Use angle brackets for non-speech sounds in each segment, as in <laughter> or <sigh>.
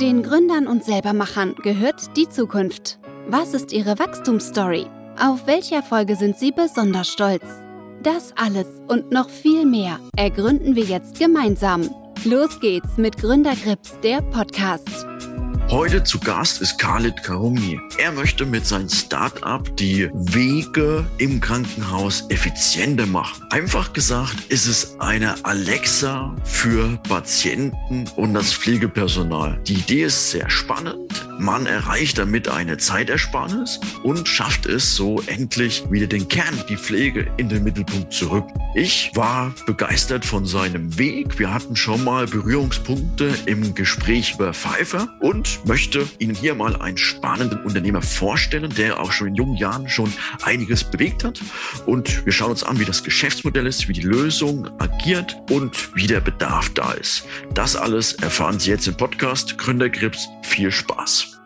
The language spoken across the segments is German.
Den Gründern und Selbermachern gehört die Zukunft. Was ist ihre Wachstumsstory? Auf welche Erfolge sind sie besonders stolz? Das alles und noch viel mehr ergründen wir jetzt gemeinsam. Los geht's mit Gründergrips, der Podcast. Heute zu Gast ist Khalid Karumi. Er möchte mit seinem Startup die Wege im Krankenhaus effizienter machen. Einfach gesagt ist es eine Alexa für Patienten und das Pflegepersonal. Die Idee ist sehr spannend. Man erreicht damit eine Zeitersparnis und schafft es so endlich wieder den Kern, die Pflege in den Mittelpunkt zurück. Ich war begeistert von seinem Weg. Wir hatten schon mal Berührungspunkte im Gespräch über Pfeiffer und möchte Ihnen hier mal einen spannenden Unternehmer vorstellen, der auch schon in jungen Jahren schon einiges bewegt hat. Und wir schauen uns an, wie das Geschäftsmodell ist, wie die Lösung agiert und wie der Bedarf da ist. Das alles erfahren Sie jetzt im Podcast Gründergrips. Viel Spaß!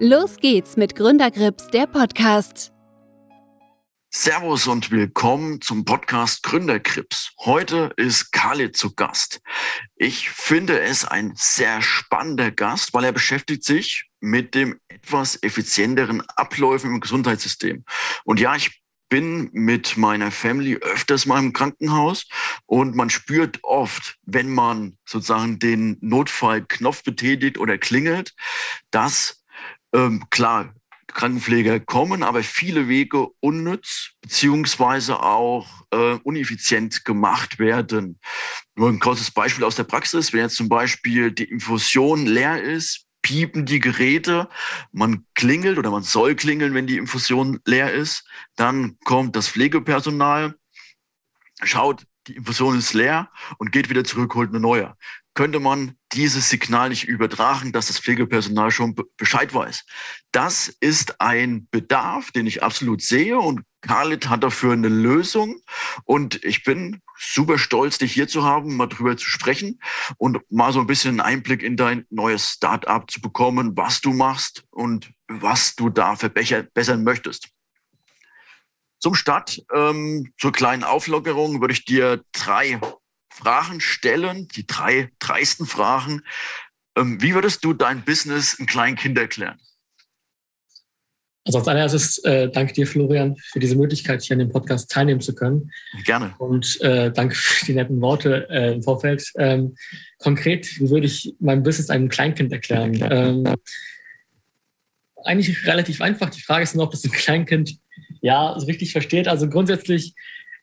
Los geht's mit Gründergrips, der Podcast. Servus und willkommen zum Podcast Gründergrips. Heute ist Khalid zu Gast. Ich finde es ein sehr spannender Gast, weil er beschäftigt sich mit dem etwas effizienteren Abläufen im Gesundheitssystem. Und ja, ich bin mit meiner Family öfters mal im Krankenhaus und man spürt oft, wenn man sozusagen den Notfallknopf betätigt oder klingelt, dass ähm, klar, Krankenpfleger kommen, aber viele Wege unnütz beziehungsweise auch äh, uneffizient gemacht werden. Nur ein kurzes Beispiel aus der Praxis. Wenn jetzt zum Beispiel die Infusion leer ist, piepen die Geräte, man klingelt oder man soll klingeln, wenn die Infusion leer ist, dann kommt das Pflegepersonal, schaut, die Infusion ist leer und geht wieder zurück, holt eine neue könnte man dieses Signal nicht übertragen, dass das Pflegepersonal schon Bescheid weiß. Das ist ein Bedarf, den ich absolut sehe und Khalid hat dafür eine Lösung und ich bin super stolz, dich hier zu haben, mal drüber zu sprechen und mal so ein bisschen einen Einblick in dein neues Startup zu bekommen, was du machst und was du da verbessern möchtest. Zum Start, ähm, zur kleinen Auflockerung, würde ich dir drei Fragen stellen, die drei dreisten Fragen. Ähm, wie würdest du dein Business ein Kleinkind erklären? Also als allererstes äh, danke dir, Florian, für diese Möglichkeit, hier an dem Podcast teilnehmen zu können. Gerne. Und äh, danke für die netten Worte äh, im Vorfeld. Ähm, konkret, wie würde ich mein Business einem Kleinkind erklären? Ähm, eigentlich relativ einfach. Die Frage ist nur, ob das ein Kleinkind ja so richtig versteht. Also grundsätzlich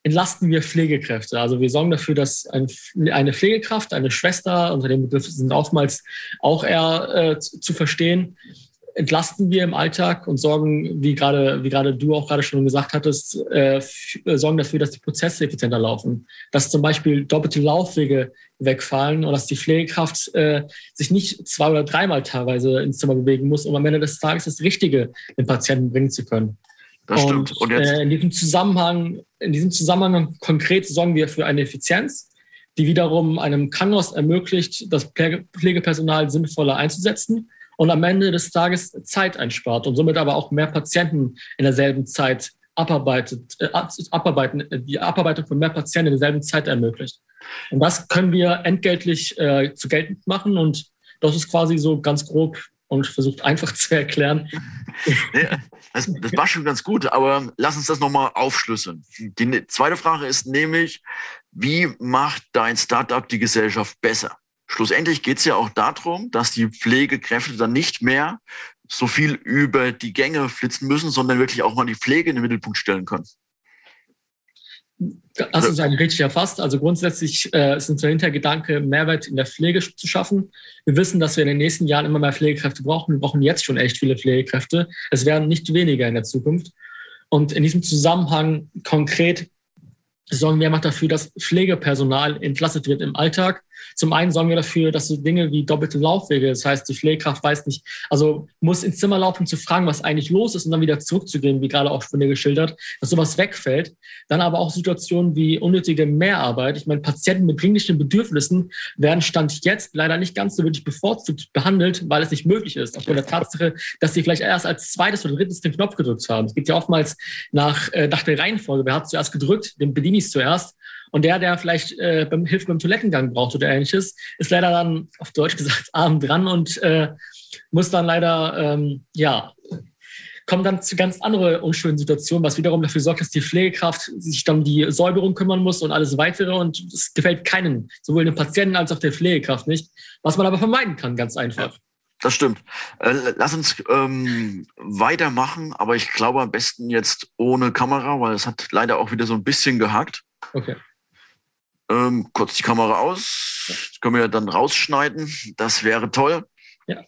entlasten wir Pflegekräfte. Also wir sorgen dafür, dass ein, eine Pflegekraft, eine Schwester, unter dem Begriff sind oftmals auch eher äh, zu, zu verstehen, entlasten wir im Alltag und sorgen, wie gerade, wie gerade du auch gerade schon gesagt hattest, äh, äh, sorgen dafür, dass die Prozesse effizienter laufen. Dass zum Beispiel doppelte Laufwege wegfallen und dass die Pflegekraft äh, sich nicht zwei oder dreimal teilweise ins Zimmer bewegen muss, um am Ende des Tages das Richtige den Patienten bringen zu können. Das und, stimmt. Und jetzt? Äh, in diesem Zusammenhang, in diesem Zusammenhang konkret sorgen wir für eine Effizienz, die wiederum einem Krankenhaus ermöglicht, das Pflegepersonal sinnvoller einzusetzen und am Ende des Tages Zeit einspart und somit aber auch mehr Patienten in derselben Zeit abarbeitet, äh, abarbeiten, äh, die Abarbeitung von mehr Patienten in derselben Zeit ermöglicht. Und das können wir entgeltlich äh, zu geltend machen und das ist quasi so ganz grob und versucht einfach zu erklären. Ja, das, das war schon ganz gut, aber lass uns das nochmal aufschlüsseln. Die ne, zweite Frage ist nämlich, wie macht dein Startup die Gesellschaft besser? Schlussendlich geht es ja auch darum, dass die Pflegekräfte dann nicht mehr so viel über die Gänge flitzen müssen, sondern wirklich auch mal die Pflege in den Mittelpunkt stellen können. Das ist eigentlich richtig erfasst. Also grundsätzlich äh, ist unser Hintergedanke, Mehrwert in der Pflege zu schaffen. Wir wissen, dass wir in den nächsten Jahren immer mehr Pflegekräfte brauchen. Wir brauchen jetzt schon echt viele Pflegekräfte. Es werden nicht weniger in der Zukunft. Und in diesem Zusammenhang konkret sorgen wir einfach dafür, dass Pflegepersonal entlastet wird im Alltag zum einen sorgen wir dafür, dass so Dinge wie doppelte Laufwege, das heißt, die Pflegekraft weiß nicht, also muss ins Zimmer laufen, zu fragen, was eigentlich los ist und dann wieder zurückzugehen, wie gerade auch von dir geschildert, dass sowas wegfällt. Dann aber auch Situationen wie unnötige Mehrarbeit. Ich meine, Patienten mit dringlichen Bedürfnissen werden Stand jetzt leider nicht ganz so wirklich bevorzugt behandelt, weil es nicht möglich ist, aufgrund der Tatsache, dass sie vielleicht erst als zweites oder drittes den Knopf gedrückt haben. Es geht ja oftmals nach, äh, nach der Reihenfolge. Wer hat zuerst gedrückt? Den bediene ich zuerst. Und der, der vielleicht äh, beim, Hilfe beim Toilettengang braucht oder ähnliches, ist leider dann auf Deutsch gesagt <laughs> arm dran und äh, muss dann leider, ähm, ja, kommt dann zu ganz andere unschönen Situationen, was wiederum dafür sorgt, dass die Pflegekraft sich dann um die Säuberung kümmern muss und alles weitere. Und es gefällt keinen, sowohl dem Patienten als auch der Pflegekraft nicht, was man aber vermeiden kann, ganz einfach. Das stimmt. Äh, lass uns ähm, weitermachen, aber ich glaube am besten jetzt ohne Kamera, weil es hat leider auch wieder so ein bisschen gehackt. Okay. Ähm, kurz die Kamera aus. Das können wir dann rausschneiden. Das wäre toll. Ja.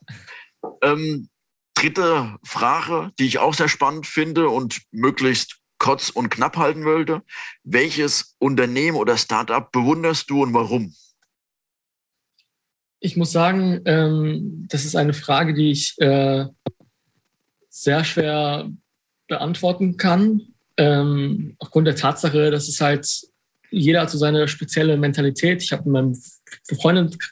Ähm, dritte Frage, die ich auch sehr spannend finde und möglichst kurz und knapp halten wollte. Welches Unternehmen oder Startup bewunderst du und warum? Ich muss sagen, ähm, das ist eine Frage, die ich äh, sehr schwer beantworten kann. Ähm, aufgrund der Tatsache, dass es halt jeder hat so seine spezielle Mentalität. Ich habe in meinem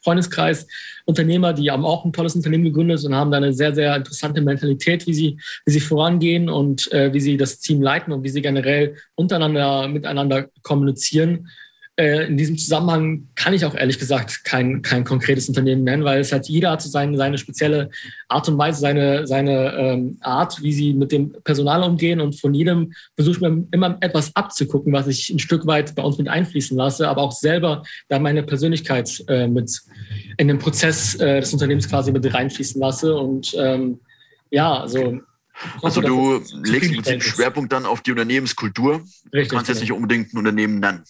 Freundeskreis Unternehmer, die haben auch ein tolles Unternehmen gegründet und haben da eine sehr, sehr interessante Mentalität, wie sie, wie sie vorangehen und äh, wie sie das Team leiten und wie sie generell untereinander, miteinander kommunizieren. Äh, in diesem Zusammenhang kann ich auch ehrlich gesagt kein, kein konkretes Unternehmen nennen, weil es hat jeder hat so seine, seine spezielle Art und Weise, seine, seine ähm, Art, wie sie mit dem Personal umgehen. Und von jedem versuche ich mir immer etwas abzugucken, was ich ein Stück weit bei uns mit einfließen lasse, aber auch selber da meine Persönlichkeit äh, mit in den Prozess äh, des Unternehmens quasi mit reinfließen lasse. Und ähm, ja, also also du legst mit dem Schwerpunkt dann auf die Unternehmenskultur. Richtig, du kannst jetzt genau. nicht unbedingt ein Unternehmen nennen.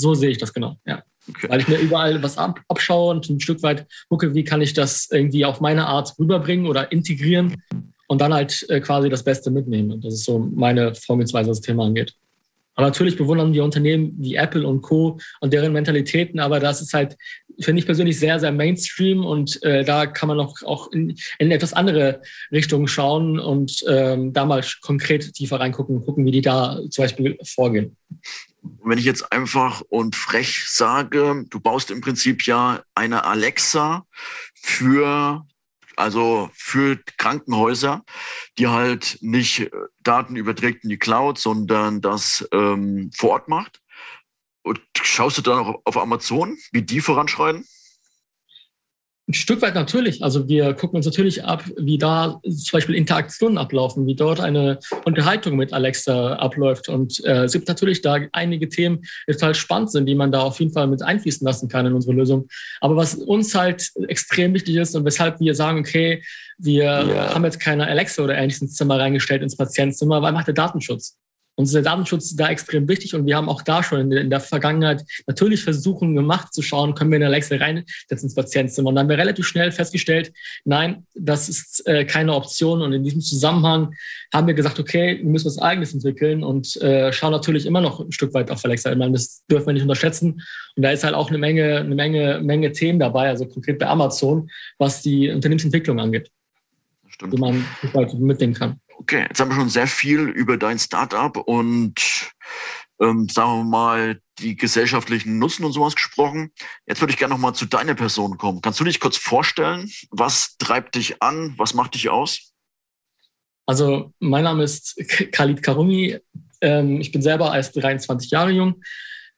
So sehe ich das genau, ja. Okay. Weil ich mir überall was ab, abschaue und ein Stück weit gucke, wie kann ich das irgendwie auf meine Art rüberbringen oder integrieren und dann halt äh, quasi das Beste mitnehmen. Das ist so meine Vorgehensweise, was das Thema angeht. Aber natürlich bewundern wir Unternehmen wie Apple und Co. und deren Mentalitäten, aber das ist halt, finde ich persönlich sehr, sehr Mainstream und äh, da kann man auch, auch in, in etwas andere Richtungen schauen und ähm, da mal konkret tiefer reingucken, gucken, wie die da zum Beispiel vorgehen wenn ich jetzt einfach und frech sage, du baust im Prinzip ja eine Alexa für also für Krankenhäuser, die halt nicht Daten überträgt in die Cloud, sondern das ähm, vor Ort macht. Und schaust du dann auch auf Amazon, wie die voranschreiten? Ein Stück weit natürlich. Also wir gucken uns natürlich ab, wie da zum Beispiel Interaktionen ablaufen, wie dort eine Unterhaltung mit Alexa abläuft. Und äh, es gibt natürlich da einige Themen, die total spannend sind, die man da auf jeden Fall mit einfließen lassen kann in unsere Lösung. Aber was uns halt extrem wichtig ist und weshalb wir sagen, okay, wir ja. haben jetzt keine Alexa oder ähnliches ins Zimmer reingestellt, ins Patientenzimmer, weil macht der Datenschutz. Uns ist der Datenschutz da extrem wichtig und wir haben auch da schon in der Vergangenheit natürlich Versuchen gemacht zu schauen, können wir eine Alexa reinsetzen ins Patientenzimmer. Und dann haben wir relativ schnell festgestellt, nein, das ist äh, keine Option. Und in diesem Zusammenhang haben wir gesagt, okay, wir müssen was Eigenes entwickeln und äh, schauen natürlich immer noch ein Stück weit auf Alexa. Ich meine, das dürfen wir nicht unterschätzen. Und da ist halt auch eine Menge, eine Menge, Menge Themen dabei, also konkret bei Amazon, was die Unternehmensentwicklung angeht. Stimmt. Die man mitnehmen kann. Okay, jetzt haben wir schon sehr viel über dein Startup und ähm, sagen wir mal die gesellschaftlichen Nutzen und sowas gesprochen. Jetzt würde ich gerne noch mal zu deiner Person kommen. Kannst du dich kurz vorstellen? Was treibt dich an? Was macht dich aus? Also mein Name ist Khalid Karumi. Ähm, ich bin selber erst 23 Jahre jung,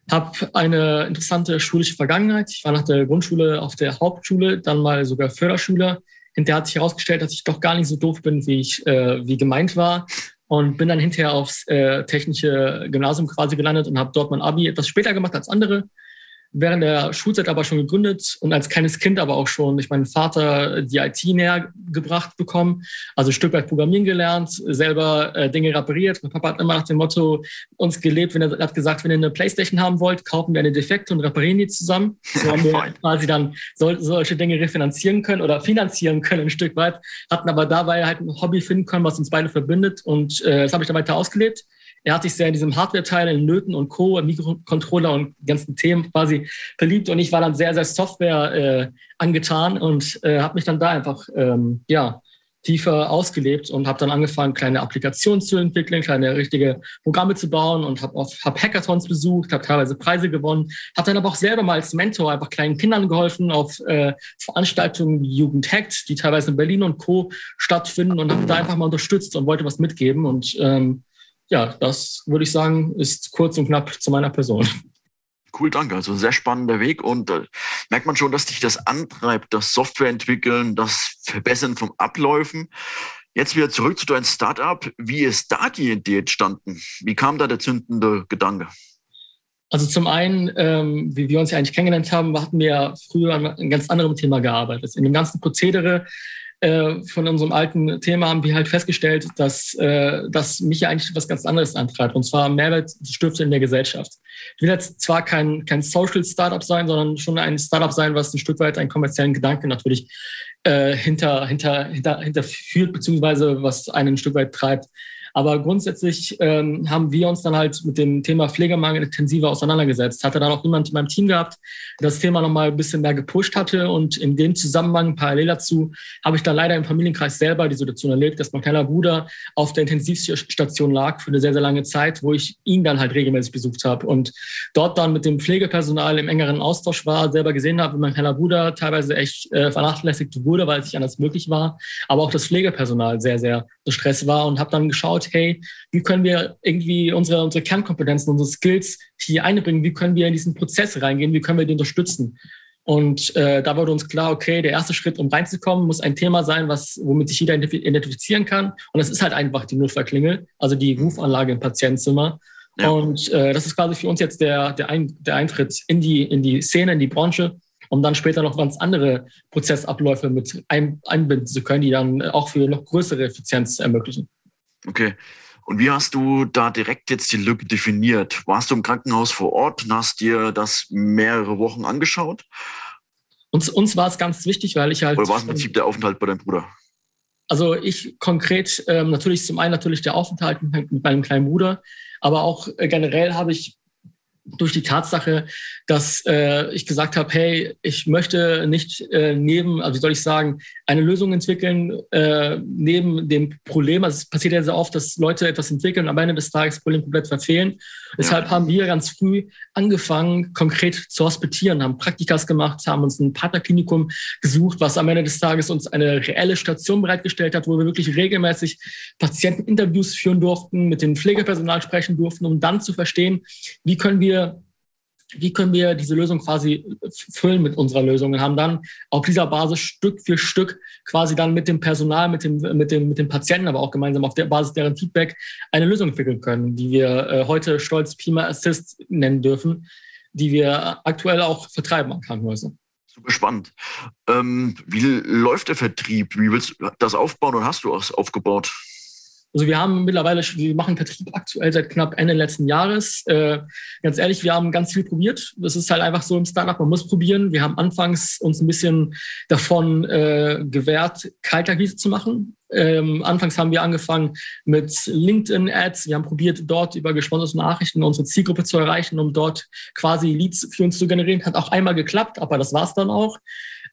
habe eine interessante schulische Vergangenheit. Ich war nach der Grundschule auf der Hauptschule, dann mal sogar Förderschüler Hinterher hat sich herausgestellt, dass ich doch gar nicht so doof bin, wie ich äh, wie gemeint war. Und bin dann hinterher aufs äh, technische Gymnasium quasi gelandet und habe dort mein Abi etwas später gemacht als andere während der Schulzeit aber schon gegründet und als kleines Kind aber auch schon durch meinen Vater die IT näher gebracht bekommen. Also ein Stück weit Programmieren gelernt, selber äh, Dinge repariert. Mein Papa hat immer nach dem Motto uns gelebt, wenn er hat gesagt, wenn ihr eine Playstation haben wollt, kaufen wir eine Defekte und reparieren die zusammen. So <laughs> haben wir quasi dann sol solche Dinge refinanzieren können oder finanzieren können ein Stück weit, hatten aber dabei halt ein Hobby finden können, was uns beide verbindet und äh, das habe ich dann weiter ausgelebt. Er hat sich sehr in diesem Hardware-Teil, in Nöten und Co., Mikrocontroller und ganzen Themen quasi verliebt. Und ich war dann sehr, sehr Software äh, angetan und äh, habe mich dann da einfach ähm, ja, tiefer ausgelebt und habe dann angefangen, kleine Applikationen zu entwickeln, kleine richtige Programme zu bauen und habe hab Hackathons besucht, habe teilweise Preise gewonnen, habe dann aber auch selber mal als Mentor einfach kleinen Kindern geholfen auf äh, Veranstaltungen wie Jugend Hackt, die teilweise in Berlin und Co. stattfinden und habe da einfach mal unterstützt und wollte was mitgeben und ähm, ja, das würde ich sagen, ist kurz und knapp zu meiner Person. Cool, danke. Also sehr spannender Weg und äh, merkt man schon, dass dich das antreibt, das Software entwickeln, das Verbessern von Abläufen. Jetzt wieder zurück zu deinem Startup. Wie ist da die Idee entstanden? Wie kam da der zündende Gedanke? Also zum einen, ähm, wie wir uns ja eigentlich kennengelernt haben, hatten wir früher an einem ganz anderen Thema gearbeitet. In dem ganzen Prozedere äh, von unserem alten Thema haben wir halt festgestellt, dass, äh, dass mich ja eigentlich was ganz anderes antreibt, und zwar Mehrwertstifte in der Gesellschaft. Ich will jetzt zwar kein, kein Social Startup sein, sondern schon ein Startup sein, was ein Stück weit einen kommerziellen Gedanken natürlich äh, hinter, hinter, hinter, hinterführt, beziehungsweise was einen ein Stück weit treibt. Aber grundsätzlich ähm, haben wir uns dann halt mit dem Thema Pflegemangel intensiver auseinandergesetzt. Hatte dann auch jemand in meinem Team gehabt, der das Thema nochmal ein bisschen mehr gepusht hatte. Und in dem Zusammenhang parallel dazu habe ich dann leider im Familienkreis selber die Situation erlebt, dass mein kleiner Bruder auf der Intensivstation lag für eine sehr, sehr lange Zeit, wo ich ihn dann halt regelmäßig besucht habe und dort dann mit dem Pflegepersonal im engeren Austausch war, selber gesehen habe, wie mein kleiner Bruder teilweise echt äh, vernachlässigt wurde, weil es nicht anders möglich war, aber auch das Pflegepersonal sehr, sehr Stress war und habe dann geschaut, hey, wie können wir irgendwie unsere, unsere Kernkompetenzen, unsere Skills hier einbringen, wie können wir in diesen Prozess reingehen, wie können wir die unterstützen. Und äh, da wurde uns klar, okay, der erste Schritt, um reinzukommen, muss ein Thema sein, was, womit sich jeder identifizieren kann. Und das ist halt einfach die Notfallklingel, also die Rufanlage im Patientenzimmer. Ja. Und äh, das ist quasi für uns jetzt der, der, ein, der Eintritt in die, in die Szene, in die Branche, um dann später noch ganz andere Prozessabläufe mit ein, einbinden zu können, die dann auch für noch größere Effizienz ermöglichen. Okay. Und wie hast du da direkt jetzt die Lücke definiert? Warst du im Krankenhaus vor Ort und hast dir das mehrere Wochen angeschaut? Uns, uns war es ganz wichtig, weil ich halt. Oder war es im Prinzip der Aufenthalt bei deinem Bruder? Also ich konkret, ähm, natürlich zum einen natürlich der Aufenthalt mit meinem kleinen Bruder, aber auch äh, generell habe ich durch die Tatsache, dass äh, ich gesagt habe, hey, ich möchte nicht äh, neben, also wie soll ich sagen, eine Lösung entwickeln äh, neben dem Problem. Also es passiert ja sehr oft, dass Leute etwas entwickeln und am Ende des Tages das Problem komplett verfehlen. Ja. Deshalb haben wir ganz früh angefangen, konkret zu hospitieren, haben Praktikas gemacht, haben uns ein Partnerklinikum gesucht, was am Ende des Tages uns eine reelle Station bereitgestellt hat, wo wir wirklich regelmäßig Patienteninterviews führen durften, mit dem Pflegepersonal sprechen durften, um dann zu verstehen, wie können wir wie können wir diese Lösung quasi füllen mit unserer Lösung und haben dann auf dieser Basis Stück für Stück quasi dann mit dem Personal, mit dem, mit dem, mit dem Patienten, aber auch gemeinsam auf der Basis deren Feedback eine Lösung entwickeln können, die wir äh, heute stolz Pima Assist nennen dürfen, die wir aktuell auch vertreiben an Krankenhäusern. Super spannend. Ähm, wie läuft der Vertrieb? Wie willst du das aufbauen und hast du es aufgebaut? Also wir haben mittlerweile, wir machen Vertrieb aktuell seit knapp Ende letzten Jahres. Äh, ganz ehrlich, wir haben ganz viel probiert. Das ist halt einfach so im Startup, man muss probieren. Wir haben anfangs uns ein bisschen davon äh, gewährt, Kaltakquise zu machen. Ähm, anfangs haben wir angefangen mit LinkedIn-Ads. Wir haben probiert, dort über gesponserte Nachrichten unsere Zielgruppe zu erreichen, um dort quasi Leads für uns zu generieren. Hat auch einmal geklappt, aber das war's dann auch.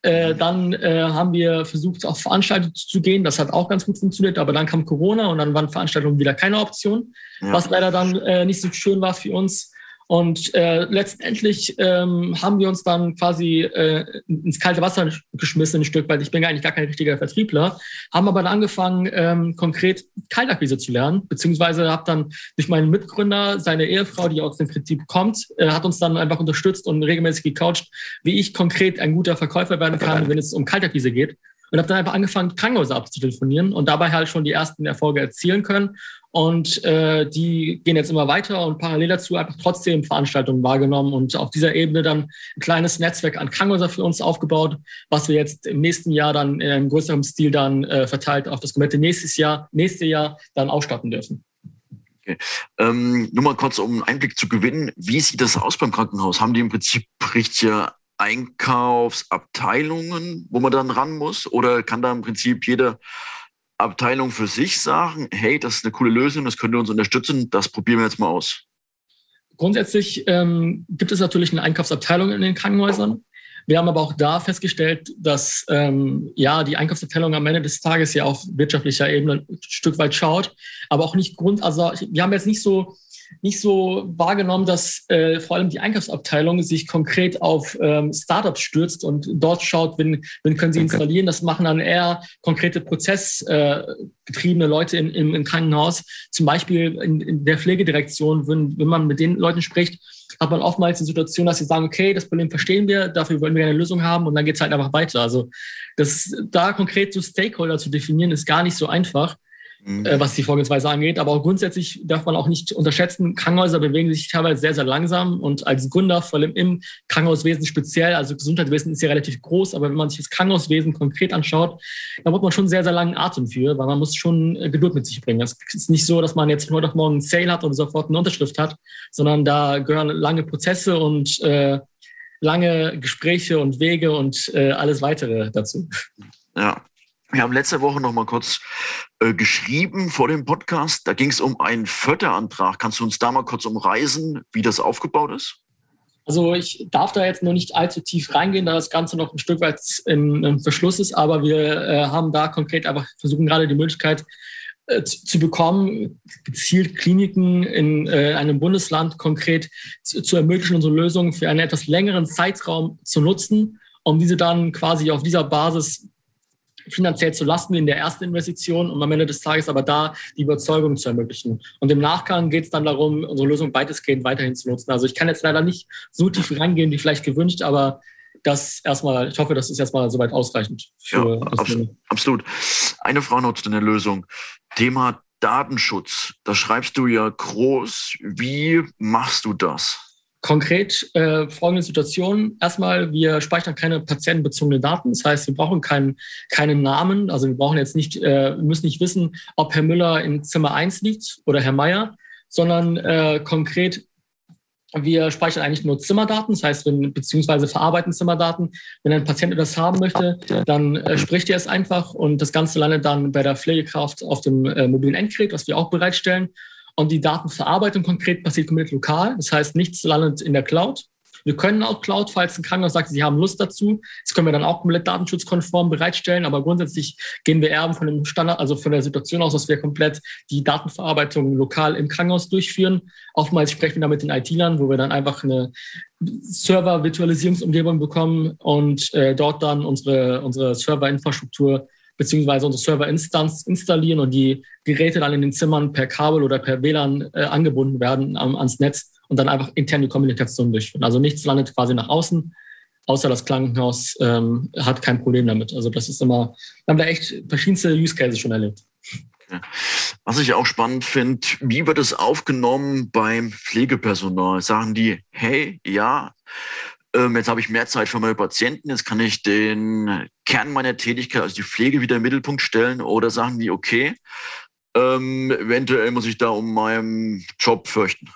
Äh, dann äh, haben wir versucht, auf Veranstaltungen zu gehen. Das hat auch ganz gut funktioniert, aber dann kam Corona und dann waren Veranstaltungen wieder keine Option, ja. was leider dann äh, nicht so schön war für uns. Und äh, letztendlich ähm, haben wir uns dann quasi äh, ins kalte Wasser geschmissen, ein Stück, weil ich bin eigentlich gar kein richtiger Vertriebler, haben aber dann angefangen, ähm, konkret Kaltakquise zu lernen, beziehungsweise habe dann durch meinen Mitgründer, seine Ehefrau, die aus dem Vertrieb kommt, äh, hat uns dann einfach unterstützt und regelmäßig gecoacht, wie ich konkret ein guter Verkäufer werden kann, wenn es um Kaltakquise geht und habe dann einfach angefangen, Krankenhäuser abzutelefonieren und dabei halt schon die ersten Erfolge erzielen können und äh, die gehen jetzt immer weiter und parallel dazu einfach trotzdem Veranstaltungen wahrgenommen und auf dieser Ebene dann ein kleines Netzwerk an Krankenhäusern für uns aufgebaut, was wir jetzt im nächsten Jahr dann in einem größeren Stil dann äh, verteilt auf das komplette nächstes Jahr, nächste Jahr dann ausstatten dürfen. Okay. Ähm, nur mal kurz, um einen Einblick zu gewinnen. Wie sieht das aus beim Krankenhaus? Haben die im Prinzip richtige Einkaufsabteilungen, wo man dann ran muss? Oder kann da im Prinzip jeder Abteilung für sich sagen, hey, das ist eine coole Lösung, das könnt ihr uns unterstützen, das probieren wir jetzt mal aus? Grundsätzlich ähm, gibt es natürlich eine Einkaufsabteilung in den Krankenhäusern. Wir haben aber auch da festgestellt, dass ähm, ja die Einkaufsabteilung am Ende des Tages ja auf wirtschaftlicher Ebene ein Stück weit schaut, aber auch nicht Grund, also wir haben jetzt nicht so nicht so wahrgenommen, dass äh, vor allem die Einkaufsabteilung sich konkret auf ähm, Startups stürzt und dort schaut, wenn, wenn können sie installieren. Das machen dann eher konkrete prozessgetriebene äh, Leute in, im, im Krankenhaus. Zum Beispiel in, in der Pflegedirektion, wenn, wenn man mit den Leuten spricht, hat man oftmals die Situation, dass sie sagen, okay, das Problem verstehen wir, dafür wollen wir eine Lösung haben und dann geht es halt einfach weiter. Also das da konkret so Stakeholder zu definieren, ist gar nicht so einfach mhm. äh, was die Vorgehensweise angeht. Aber auch grundsätzlich darf man auch nicht unterschätzen, Krankenhäuser bewegen sich teilweise sehr, sehr langsam. Und als Gründer, vor allem im Krankenhauswesen speziell, also Gesundheitswesen ist ja relativ groß, aber wenn man sich das Krankenhauswesen konkret anschaut, da braucht man schon sehr, sehr langen Atem für, weil man muss schon äh, Geduld mit sich bringen. Es ist nicht so, dass man jetzt von heute auf morgen einen Sale hat und sofort eine Unterschrift hat, sondern da gehören lange Prozesse und äh, lange Gespräche und Wege und äh, alles weitere dazu. Ja, wir haben letzte Woche noch mal kurz äh, geschrieben vor dem Podcast. Da ging es um einen Förderantrag. Kannst du uns da mal kurz umreißen, wie das aufgebaut ist? Also ich darf da jetzt noch nicht allzu tief reingehen, da das Ganze noch ein Stück weit im, im Verschluss ist, aber wir äh, haben da konkret einfach versuchen gerade die Möglichkeit äh, zu, zu, bekommen, gezielt Kliniken in äh, einem Bundesland konkret zu, zu ermöglichen, unsere Lösung für einen etwas längeren Zeitraum zu nutzen, um diese dann quasi auf dieser Basis finanziell zu lasten in der ersten Investition und am Ende des Tages aber da die Überzeugung zu ermöglichen. Und im Nachgang geht es dann darum, unsere Lösung weitestgehend weiterhin zu nutzen. Also ich kann jetzt leider nicht so tief reingehen, wie vielleicht gewünscht, aber das erstmal, ich hoffe, das ist erstmal soweit ausreichend. Für ja, absolut, absolut. Eine Frage noch zu deiner Lösung. Thema Datenschutz. Da schreibst du ja groß. Wie machst du das? Konkret äh, folgende Situation. Erstmal, wir speichern keine patientenbezogenen Daten. Das heißt, wir brauchen keinen, keinen Namen. Also wir brauchen jetzt nicht, äh, müssen nicht wissen, ob Herr Müller in Zimmer 1 liegt oder Herr Meier, sondern äh, konkret, wir speichern eigentlich nur Zimmerdaten, das heißt, wenn, beziehungsweise verarbeiten Zimmerdaten. Wenn ein Patient etwas haben möchte, dann äh, spricht er es einfach und das Ganze landet dann bei der Pflegekraft auf dem äh, mobilen Endgerät, was wir auch bereitstellen. Und die Datenverarbeitung konkret passiert komplett lokal. Das heißt, nichts landet in der Cloud. Wir können auch Cloud, falls ein Krankenhaus sagt, sie haben Lust dazu. Das können wir dann auch komplett datenschutzkonform bereitstellen. Aber grundsätzlich gehen wir eher von dem Standard, also von der Situation aus, dass wir komplett die Datenverarbeitung lokal im Krankenhaus durchführen. Oftmals sprechen wir da mit den IT-Lern, wo wir dann einfach eine Server-Virtualisierungsumgebung bekommen und äh, dort dann unsere, unsere Serverinfrastruktur beziehungsweise unsere Serverinstanz installieren und die Geräte dann in den Zimmern per Kabel oder per WLAN äh, angebunden werden ähm, ans Netz und dann einfach interne Kommunikation durchführen. Also nichts landet quasi nach außen, außer das Krankenhaus ähm, hat kein Problem damit. Also das ist immer, wir haben da echt verschiedenste Use Cases schon erlebt. Was ich auch spannend finde, wie wird es aufgenommen beim Pflegepersonal? Sagen die, hey, ja, ähm, jetzt habe ich mehr Zeit für meine Patienten, jetzt kann ich den Kern meiner Tätigkeit, also die Pflege, wieder im Mittelpunkt stellen oder sagen die, okay, ähm, eventuell muss ich da um meinen Job fürchten.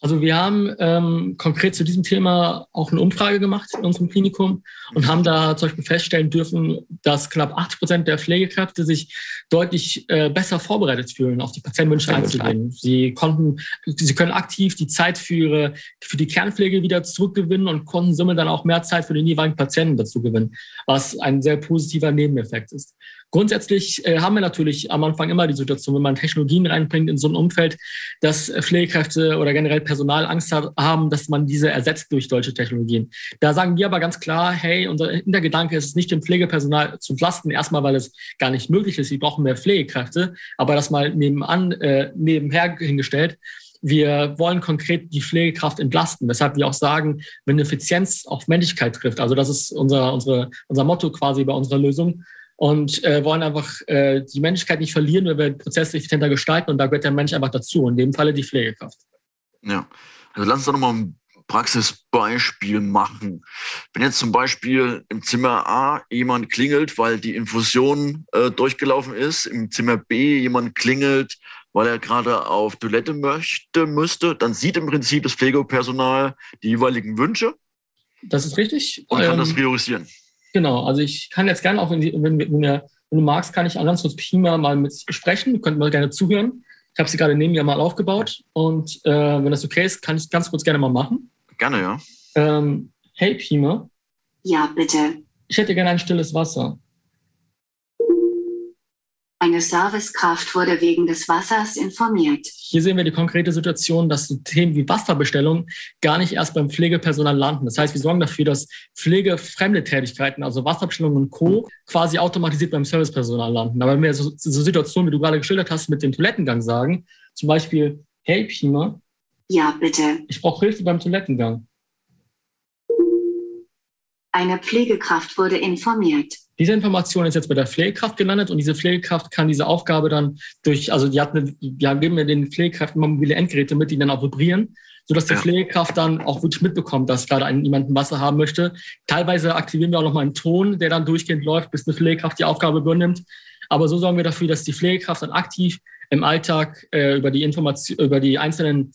Also wir haben ähm, konkret zu diesem Thema auch eine Umfrage gemacht in unserem Klinikum und haben da zum Beispiel feststellen dürfen, dass knapp 80 Prozent der Pflegekräfte sich deutlich äh, besser vorbereitet fühlen, auf die Patientenwünsche einzugehen. Sie konnten, sie können aktiv die Zeit für ihre, für die Kernpflege wieder zurückgewinnen und konnten somit dann auch mehr Zeit für den jeweiligen Patienten dazu gewinnen, was ein sehr positiver Nebeneffekt ist. Grundsätzlich äh, haben wir natürlich am Anfang immer die Situation, wenn man Technologien reinbringt in so ein Umfeld, dass Pflegekräfte oder generell Personal Angst hat, haben, dass man diese ersetzt durch solche Technologien. Da sagen wir aber ganz klar, hey, unser Hintergedanke ist es nicht, dem Pflegepersonal zu entlasten. Erstmal, weil es gar nicht möglich ist. Wir brauchen mehr Pflegekräfte. Aber das mal nebenan, äh, nebenher hingestellt. Wir wollen konkret die Pflegekraft entlasten, weshalb wir auch sagen, wenn Effizienz auf Männlichkeit trifft, also das ist unser, unsere, unser Motto quasi bei unserer Lösung, und äh, wollen einfach äh, die Menschlichkeit nicht verlieren, weil wir Prozesse effizienter gestalten und da gehört der Mensch einfach dazu, in dem Falle die Pflegekraft. Ja, also lass uns doch nochmal ein Praxisbeispiel machen. Wenn jetzt zum Beispiel im Zimmer A jemand klingelt, weil die Infusion äh, durchgelaufen ist, im Zimmer B jemand klingelt, weil er gerade auf Toilette möchte, müsste, dann sieht im Prinzip das Pflegepersonal die jeweiligen Wünsche. Das ist richtig. Und kann ähm, das priorisieren. Genau, also ich kann jetzt gerne auch, wenn, wenn, wenn, wenn du magst, kann ich Alansons Pima mal mit sprechen. Du könnt mal gerne zuhören. Ich habe sie gerade neben mir mal aufgebaut und äh, wenn das okay ist, kann ich ganz kurz gerne mal machen. Gerne, ja. Ähm, hey Pima. Ja, bitte. Ich hätte gerne ein stilles Wasser. Eine Servicekraft wurde wegen des Wassers informiert. Hier sehen wir die konkrete Situation, dass Themen wie Wasserbestellung gar nicht erst beim Pflegepersonal landen. Das heißt, wir sorgen dafür, dass pflegefremde Tätigkeiten, also Wasserbestellung und Co., quasi automatisiert beim Servicepersonal landen. Aber wenn wir so, so Situationen, wie du gerade geschildert hast, mit dem Toilettengang sagen, zum Beispiel, hey Pima, Ja, bitte. Ich brauche Hilfe beim Toilettengang. Eine Pflegekraft wurde informiert. Diese Information ist jetzt bei der Pflegekraft gelandet und diese Pflegekraft kann diese Aufgabe dann durch, also die, hat eine, die geben mir den Pflegekräften mobile Endgeräte mit, die dann auch vibrieren, sodass die ja. Pflegekraft dann auch wirklich mitbekommt, dass gerade ein, jemand ein Wasser haben möchte. Teilweise aktivieren wir auch nochmal einen Ton, der dann durchgehend läuft, bis eine Pflegekraft die Aufgabe übernimmt. Aber so sorgen wir dafür, dass die Pflegekraft dann aktiv im Alltag äh, über die Information, über die einzelnen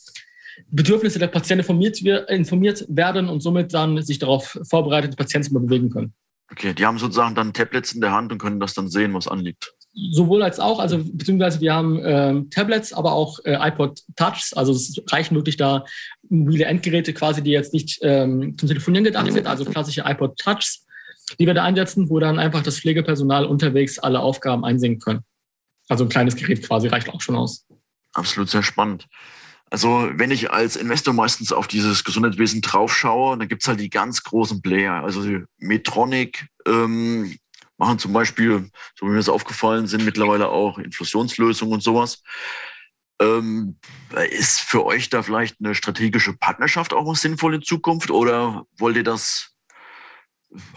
Bedürfnisse der Patienten informiert, informiert werden und somit dann sich darauf vorbereitet, die Patienten bewegen können. Okay, die haben sozusagen dann Tablets in der Hand und können das dann sehen, was anliegt. Sowohl als auch, also beziehungsweise wir haben ähm, Tablets, aber auch äh, iPod Touchs. Also es reichen wirklich da mobile Endgeräte quasi, die jetzt nicht ähm, zum Telefonieren gedacht sind, also klassische iPod Touchs, die wir da einsetzen, wo dann einfach das Pflegepersonal unterwegs alle Aufgaben einsehen können. Also ein kleines Gerät quasi reicht auch schon aus. Absolut sehr spannend. Also wenn ich als Investor meistens auf dieses Gesundheitswesen draufschaue, dann gibt's halt die ganz großen Player. Also Medtronic ähm, machen zum Beispiel, so wie mir das aufgefallen sind, mittlerweile auch Infusionslösungen und sowas. Ähm, ist für euch da vielleicht eine strategische Partnerschaft auch mal sinnvoll in Zukunft oder wollt ihr das,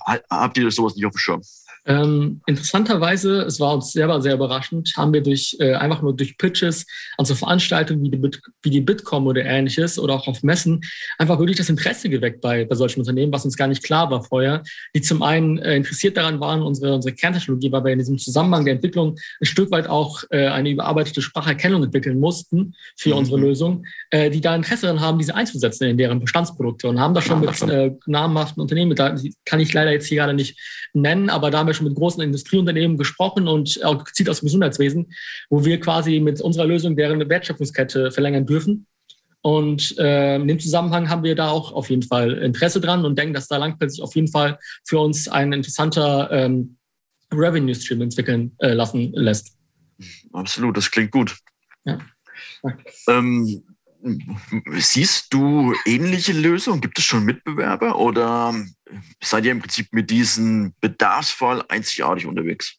habt ihr sowas nicht auf dem Schirm? Ähm, interessanterweise, es war uns selber sehr überraschend, haben wir durch äh, einfach nur durch Pitches an so Veranstaltungen wie die, Bit, wie die Bitkom oder ähnliches oder auch auf Messen einfach wirklich das Interesse geweckt bei, bei solchen Unternehmen, was uns gar nicht klar war vorher, die zum einen äh, interessiert daran waren, unsere, unsere Kerntechnologie, weil wir in diesem Zusammenhang der Entwicklung ein Stück weit auch äh, eine überarbeitete Spracherkennung entwickeln mussten für mhm. unsere Lösung, äh, die da Interesse daran haben, diese einzusetzen in deren Bestandsprodukte und haben da schon mit äh, namhaften Unternehmen, da kann ich leider jetzt hier gerade nicht nennen, aber da haben wir schon mit großen Industrieunternehmen gesprochen und auch gezielt aus dem Gesundheitswesen, wo wir quasi mit unserer Lösung deren Wertschöpfungskette verlängern dürfen. Und äh, in dem Zusammenhang haben wir da auch auf jeden Fall Interesse dran und denken, dass da langfristig auf jeden Fall für uns ein interessanter ähm, Revenue Stream entwickeln äh, lassen lässt. Absolut, das klingt gut. Ja. Ähm, siehst du ähnliche Lösungen? Gibt es schon Mitbewerber oder seid ihr im Prinzip mit diesem Bedarfsfall einzigartig unterwegs?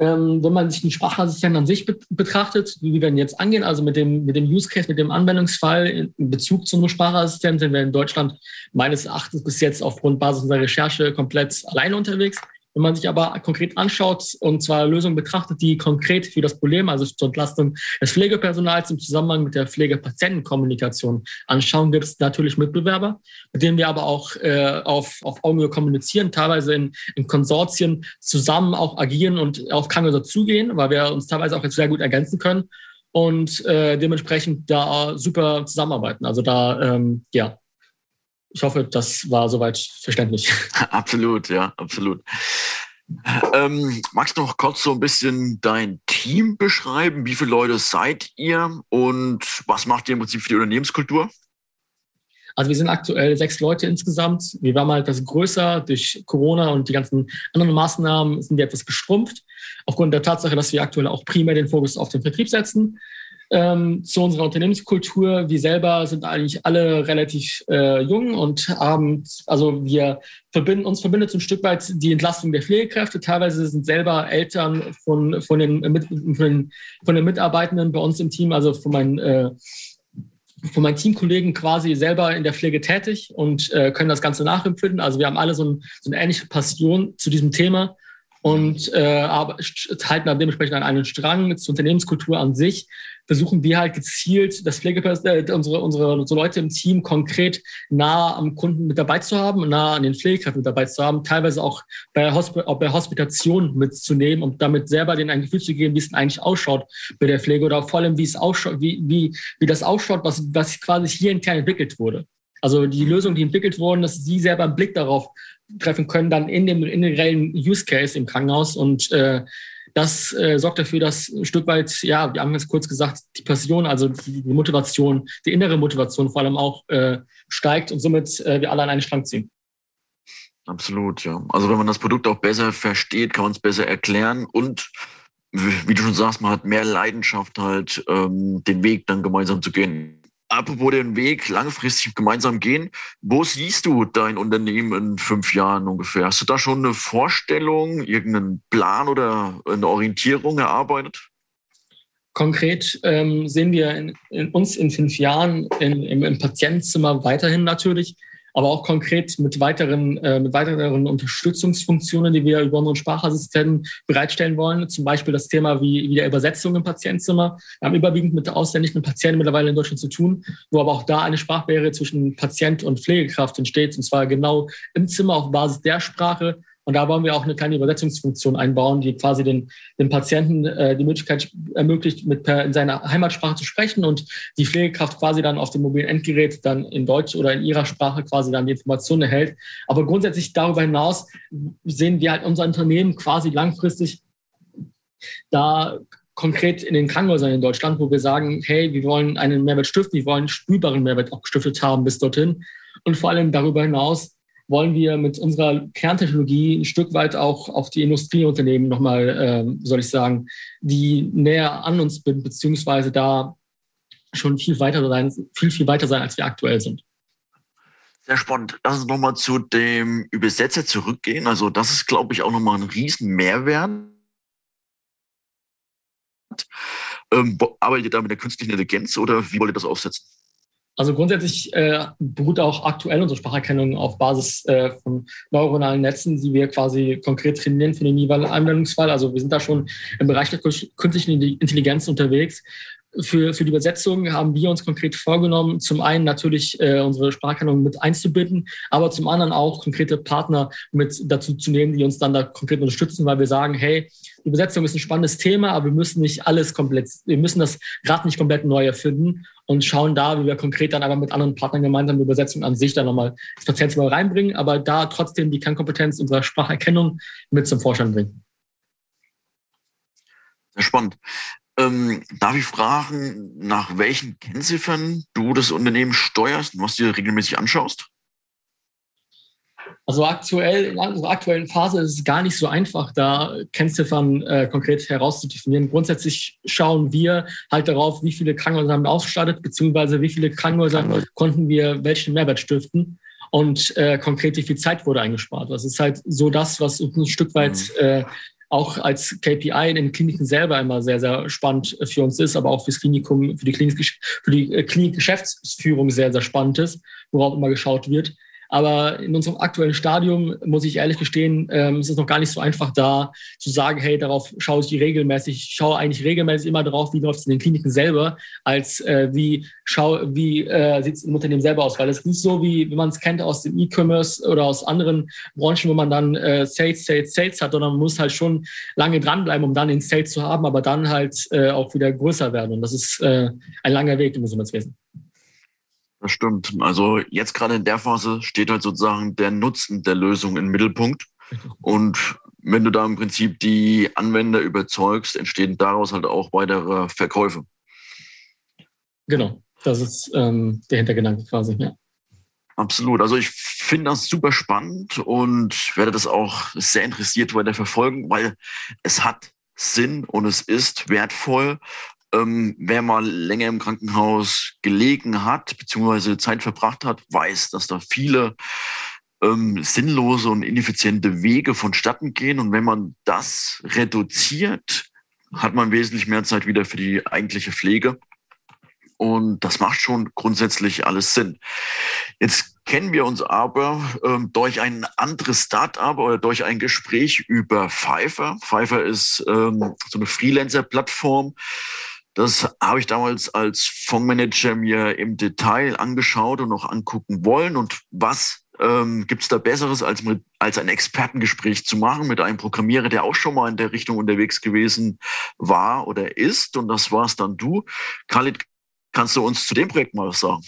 Ähm, wenn man sich den Sprachassistenten an sich betrachtet, wie wir ihn jetzt angehen, also mit dem, mit dem Use Case, mit dem Anwendungsfall in Bezug zu einem Sprachassistenten, sind wir in Deutschland meines Erachtens bis jetzt aufgrund Basis unserer Recherche komplett alleine unterwegs. Wenn man sich aber konkret anschaut und zwar Lösungen betrachtet, die konkret für das Problem, also zur Entlastung des Pflegepersonals im Zusammenhang mit der Pflegepatientenkommunikation anschauen, gibt es natürlich Mitbewerber, mit denen wir aber auch äh, auf, auf Augenhöhe kommunizieren, teilweise in, in Konsortien zusammen auch agieren und auf Krankenhäuser zugehen, weil wir uns teilweise auch jetzt sehr gut ergänzen können und äh, dementsprechend da super zusammenarbeiten. Also da, ähm, ja, ich hoffe, das war soweit verständlich. <laughs> Absolut, ja, absolut. Ähm, magst du noch kurz so ein bisschen dein Team beschreiben? Wie viele Leute seid ihr und was macht ihr im Prinzip für die Unternehmenskultur? Also wir sind aktuell sechs Leute insgesamt. Wir waren mal etwas größer. Durch Corona und die ganzen anderen Maßnahmen sind wir etwas geschrumpft. Aufgrund der Tatsache, dass wir aktuell auch primär den Fokus auf den Vertrieb setzen ähm, zu unserer Unternehmenskultur. Wir selber sind eigentlich alle relativ äh, jung und haben, also wir verbinden, uns verbindet so ein Stück weit die Entlastung der Pflegekräfte. Teilweise sind selber Eltern von, von, den, von, den, von den Mitarbeitenden bei uns im Team, also von meinen äh, von meinen Teamkollegen quasi selber in der Pflege tätig und äh, können das Ganze nachempfinden. Also wir haben alle so, ein, so eine ähnliche Passion zu diesem Thema und äh, halten dann dementsprechend an einen Strang zur Unternehmenskultur an sich. Versuchen wir halt gezielt das Pflegepersonal, äh, unsere, unsere, unsere Leute im Team konkret nah am Kunden mit dabei zu haben, nah an den Pflegekräften mit dabei zu haben, teilweise auch bei, Hosp auch bei Hospitation mitzunehmen, um damit selber denen ein Gefühl zu geben, wie es eigentlich ausschaut bei der Pflege oder vor allem, wie es ausschaut, wie, wie, wie das ausschaut, was, was quasi hier intern entwickelt wurde. Also die Lösungen, die entwickelt wurden, dass sie selber einen Blick darauf treffen können, dann in dem, reellen Use Case im Krankenhaus. Und äh, das äh, sorgt dafür, dass ein Stück weit, ja, wir haben jetzt kurz gesagt, die Passion, also die, die Motivation, die innere Motivation vor allem auch äh, steigt und somit äh, wir alle an einen Strang ziehen. Absolut, ja. Also wenn man das Produkt auch besser versteht, kann man es besser erklären und wie du schon sagst, man hat mehr Leidenschaft halt, ähm, den Weg dann gemeinsam zu gehen apropos den Weg langfristig gemeinsam gehen, wo siehst du dein Unternehmen in fünf Jahren ungefähr? Hast du da schon eine Vorstellung, irgendeinen Plan oder eine Orientierung erarbeitet? Konkret ähm, sehen wir in, in uns in fünf Jahren in, im, im Patientenzimmer weiterhin natürlich, aber auch konkret mit weiteren, äh, mit weiteren Unterstützungsfunktionen, die wir über unseren Sprachassistenten bereitstellen wollen. Zum Beispiel das Thema wie, wie der Übersetzung im Patientenzimmer. Wir haben überwiegend mit ausländischen Patienten mittlerweile in Deutschland zu tun, wo aber auch da eine Sprachbarriere zwischen Patient und Pflegekraft entsteht, und zwar genau im Zimmer auf Basis der Sprache und da wollen wir auch eine kleine Übersetzungsfunktion einbauen, die quasi den, den Patienten äh, die Möglichkeit ermöglicht, mit per, in seiner Heimatsprache zu sprechen und die Pflegekraft quasi dann auf dem mobilen Endgerät dann in Deutsch oder in ihrer Sprache quasi dann die Informationen erhält. Aber grundsätzlich darüber hinaus sehen wir halt unser Unternehmen quasi langfristig da konkret in den Krankenhäusern in Deutschland, wo wir sagen, hey, wir wollen einen Mehrwert stiften, wir wollen spürbaren Mehrwert auch gestiftet haben bis dorthin. Und vor allem darüber hinaus wollen wir mit unserer Kerntechnologie ein Stück weit auch auf die Industrieunternehmen nochmal, äh, soll ich sagen, die näher an uns sind, beziehungsweise da schon viel weiter sein, viel, viel weiter sein, als wir aktuell sind. Sehr spannend. Lass uns nochmal zu dem Übersetzer zurückgehen. Also das ist, glaube ich, auch nochmal ein riesen Mehrwert. Ähm, arbeitet ihr da mit der künstlichen Intelligenz oder wie wollt ihr das aufsetzen? Also grundsätzlich äh, beruht auch aktuell unsere Spracherkennung auf Basis äh, von neuronalen Netzen, die wir quasi konkret trainieren für den jeweiligen Anwendungsfall. Also wir sind da schon im Bereich der künstlichen Intelligenz unterwegs. Für, für die Übersetzung haben wir uns konkret vorgenommen, zum einen natürlich äh, unsere Sprachkennung mit einzubinden, aber zum anderen auch konkrete Partner mit dazu zu nehmen, die uns dann da konkret unterstützen, weil wir sagen, hey, Übersetzung ist ein spannendes Thema, aber wir müssen nicht alles komplett, wir müssen das Rad nicht komplett neu erfinden und schauen da, wie wir konkret dann aber mit anderen Partnern gemeinsam die Übersetzung an sich dann nochmal ins Patientzimmer reinbringen, aber da trotzdem die Kernkompetenz unserer Spracherkennung mit zum Vorschein bringen. Spannend. Ähm, darf ich fragen, nach welchen Kennziffern du das Unternehmen steuerst und was du dir regelmäßig anschaust? Also aktuell, in unserer aktuellen Phase ist es gar nicht so einfach, da Kennziffern äh, konkret herauszudefinieren. Grundsätzlich schauen wir halt darauf, wie viele Krankenhäuser haben wir ausgestattet, beziehungsweise wie viele Krankenhäuser konnten wir welchen Mehrwert stiften und äh, konkret wie viel Zeit wurde eingespart. Das ist halt so das, was uns ein Stück weit mhm. äh, auch als KPI in den Kliniken selber immer sehr, sehr spannend für uns ist, aber auch fürs Klinikum, für die, Klinik, für die äh, Klinikgeschäftsführung sehr, sehr spannend ist, worauf immer geschaut wird. Aber in unserem aktuellen Stadium, muss ich ehrlich gestehen, ähm, ist es noch gar nicht so einfach da zu sagen, hey, darauf schaue ich regelmäßig, ich schaue eigentlich regelmäßig immer darauf, wie läuft es in den Kliniken selber, als äh, wie, schau, wie äh, sieht es im Unternehmen selber aus. Weil es nicht so, wie, wie man es kennt aus dem E-Commerce oder aus anderen Branchen, wo man dann äh, Sales, Sales, Sales hat, sondern man muss halt schon lange dranbleiben, um dann den Sales zu haben, aber dann halt äh, auch wieder größer werden. Und das ist äh, ein langer Weg im Gesundheitswesen. Das stimmt. Also jetzt gerade in der Phase steht halt sozusagen der Nutzen der Lösung im Mittelpunkt. Und wenn du da im Prinzip die Anwender überzeugst, entstehen daraus halt auch weitere Verkäufe. Genau, das ist ähm, der Hintergedanke quasi, ja. Absolut. Also ich finde das super spannend und werde das auch sehr interessiert weiter verfolgen, weil es hat Sinn und es ist wertvoll, ähm, wer mal länger im Krankenhaus gelegen hat, beziehungsweise Zeit verbracht hat, weiß, dass da viele ähm, sinnlose und ineffiziente Wege vonstatten gehen. Und wenn man das reduziert, hat man wesentlich mehr Zeit wieder für die eigentliche Pflege. Und das macht schon grundsätzlich alles Sinn. Jetzt kennen wir uns aber ähm, durch ein anderes Startup oder durch ein Gespräch über Pfeiffer. Pfeiffer ist ähm, so eine Freelancer-Plattform, das habe ich damals als Fondsmanager mir im Detail angeschaut und noch angucken wollen. Und was ähm, gibt es da Besseres, als, mit, als ein Expertengespräch zu machen mit einem Programmierer, der auch schon mal in der Richtung unterwegs gewesen war oder ist? Und das war's dann du. Khalid, kannst du uns zu dem Projekt mal was sagen?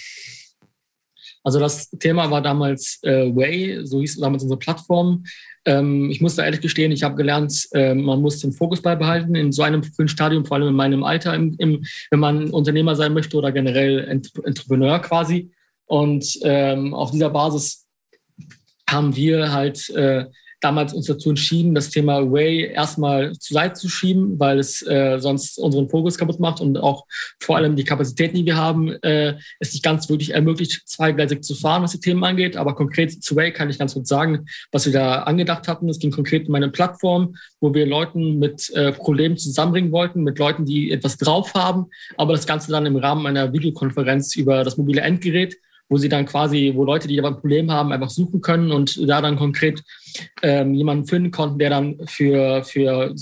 Also das Thema war damals äh, Way, so hieß damals unsere Plattform. Ähm, ich musste ehrlich gestehen, ich habe gelernt, äh, man muss den Fokus beibehalten in so einem frühen Stadium, vor allem in meinem Alter, im, im, wenn man Unternehmer sein möchte oder generell Ent Entrepreneur quasi. Und ähm, auf dieser Basis haben wir halt äh, damals uns dazu entschieden, das Thema Way erstmal zur Seite zu schieben, weil es äh, sonst unseren Fokus kaputt macht und auch vor allem die Kapazitäten, die wir haben, äh, es nicht ganz wirklich ermöglicht, zweigleisig zu fahren, was die Themen angeht. Aber konkret zu Way kann ich ganz kurz sagen, was wir da angedacht hatten. Es ging konkret um eine Plattform, wo wir Leuten mit äh, Problemen zusammenbringen wollten, mit Leuten, die etwas drauf haben, aber das Ganze dann im Rahmen einer Videokonferenz über das mobile Endgerät wo sie dann quasi, wo Leute, die aber ein Problem haben, einfach suchen können und da dann konkret ähm, jemanden finden konnten, der dann für, für,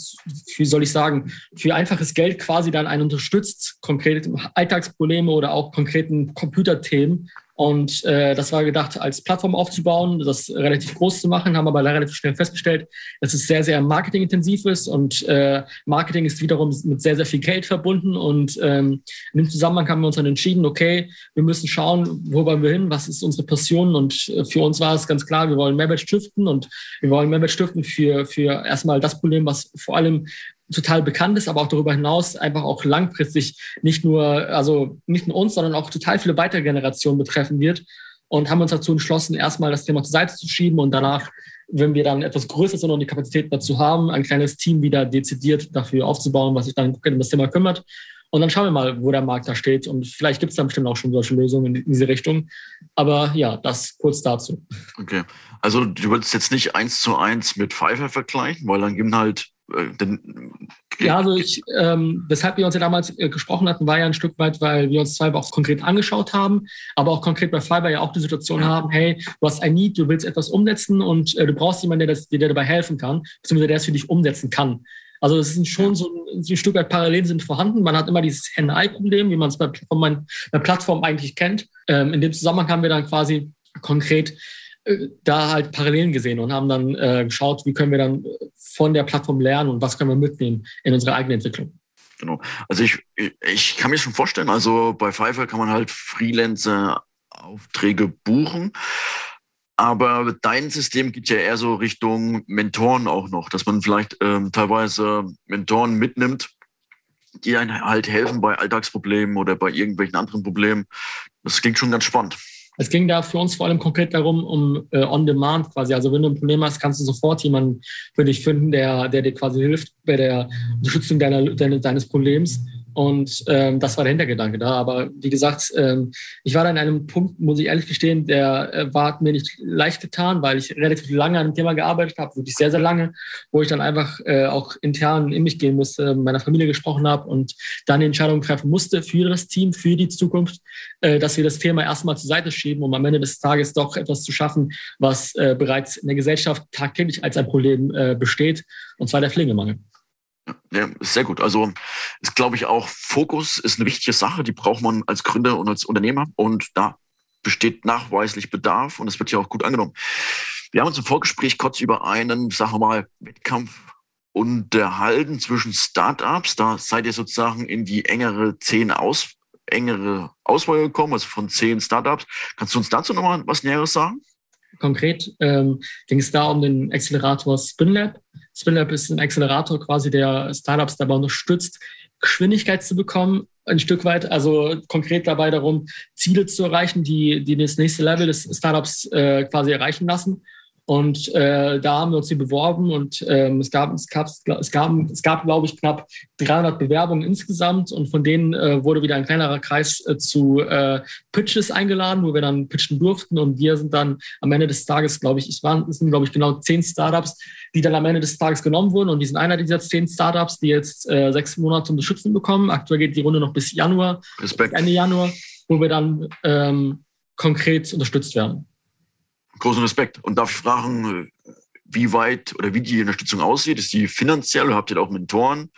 wie soll ich sagen, für einfaches Geld quasi dann einen unterstützt, konkrete Alltagsprobleme oder auch konkreten Computerthemen und äh, das war gedacht, als Plattform aufzubauen, das relativ groß zu machen, haben aber relativ schnell festgestellt, dass es sehr, sehr marketingintensiv ist und äh, Marketing ist wiederum mit sehr, sehr viel Geld verbunden. Und ähm, in dem Zusammenhang haben wir uns dann entschieden, okay, wir müssen schauen, wo wollen wir hin, was ist unsere Passion. Und äh, für uns war es ganz klar, wir wollen Mehrwert stiften und wir wollen Mehrwert stiften für, für erstmal das Problem, was vor allem total bekannt ist, aber auch darüber hinaus einfach auch langfristig nicht nur, also nicht nur uns, sondern auch total viele weitere Generationen betreffen wird. Und haben uns dazu entschlossen, erstmal das Thema zur Seite zu schieben und danach, wenn wir dann etwas größer sind und die Kapazität dazu haben, ein kleines Team wieder dezidiert dafür aufzubauen, was sich dann um das Thema kümmert. Und dann schauen wir mal, wo der Markt da steht. Und vielleicht gibt es dann bestimmt auch schon solche Lösungen in diese Richtung. Aber ja, das kurz dazu. Okay. Also du würdest jetzt nicht eins zu eins mit Pfeiffer vergleichen, weil dann gibt halt ja, also ich, ähm, weshalb wir uns ja damals äh, gesprochen hatten, war ja ein Stück weit, weil wir uns zwar auch konkret angeschaut haben, aber auch konkret bei Fiverr ja auch die Situation haben, hey, du hast ein Need, du willst etwas umsetzen und äh, du brauchst jemanden, der, das, der dir dabei helfen kann, beziehungsweise der es für dich umsetzen kann. Also es sind schon so ein, ein Stück weit Parallelen sind vorhanden. Man hat immer dieses Henne-Ei-Problem, wie man es bei, bei Plattformen eigentlich kennt. Ähm, in dem Zusammenhang haben wir dann quasi konkret äh, da halt Parallelen gesehen und haben dann äh, geschaut, wie können wir dann von der Plattform lernen und was können wir mitnehmen in unsere eigene Entwicklung. Genau. Also ich, ich kann mir schon vorstellen, also bei Fiverr kann man halt Freelancer-Aufträge buchen. Aber dein System geht ja eher so Richtung Mentoren auch noch, dass man vielleicht ähm, teilweise Mentoren mitnimmt, die einem halt helfen bei Alltagsproblemen oder bei irgendwelchen anderen Problemen. Das klingt schon ganz spannend. Es ging da für uns vor allem konkret darum, um äh, On-Demand quasi. Also wenn du ein Problem hast, kannst du sofort jemanden für dich finden, der, der dir quasi hilft bei der Unterstützung deiner, deines, deines Problems. Und ähm, das war der Hintergedanke da. Aber wie gesagt, ähm, ich war da in einem Punkt, muss ich ehrlich gestehen, der äh, war mir nicht leicht getan, weil ich relativ lange an dem Thema gearbeitet habe, wirklich sehr, sehr lange, wo ich dann einfach äh, auch intern in mich gehen musste, mit meiner Familie gesprochen habe und dann die Entscheidung treffen musste für das Team, für die Zukunft, äh, dass wir das Thema erstmal zur Seite schieben, um am Ende des Tages doch etwas zu schaffen, was äh, bereits in der Gesellschaft tagtäglich als ein Problem äh, besteht, und zwar der Pflegemangel. Ja, sehr gut. Also ist, glaube ich, auch Fokus ist eine wichtige Sache, die braucht man als Gründer und als Unternehmer. Und da besteht nachweislich Bedarf und es wird ja auch gut angenommen. Wir haben uns im Vorgespräch kurz über einen, sagen wir mal, Wettkampf unterhalten zwischen Startups. Da seid ihr sozusagen in die engere zehn aus, engere Auswahl gekommen, also von zehn Startups. Kannst du uns dazu nochmal was Näheres sagen? Konkret ähm, ging es da um den Accelerator SpinLab. SpinLab ist ein Accelerator quasi, der Startups dabei unterstützt, Geschwindigkeit zu bekommen, ein Stück weit, also konkret dabei darum, Ziele zu erreichen, die, die das nächste Level des Startups äh, quasi erreichen lassen. Und äh, da haben wir uns die beworben und ähm, es gab, es gab, es gab, es gab, glaube ich, knapp 300 Bewerbungen insgesamt und von denen äh, wurde wieder ein kleinerer Kreis äh, zu äh, Pitches eingeladen, wo wir dann pitchen durften und wir sind dann am Ende des Tages, glaube ich, es waren, es sind, glaube ich, genau zehn Startups, die dann am Ende des Tages genommen wurden und die sind einer dieser zehn Startups, die jetzt äh, sechs Monate Unterstützung bekommen. Aktuell geht die Runde noch bis Januar, Respekt. Ende Januar, wo wir dann ähm, konkret unterstützt werden großen Respekt. Und darf ich fragen, wie weit oder wie die Unterstützung aussieht? Ist die finanziell oder habt ihr da auch Mentoren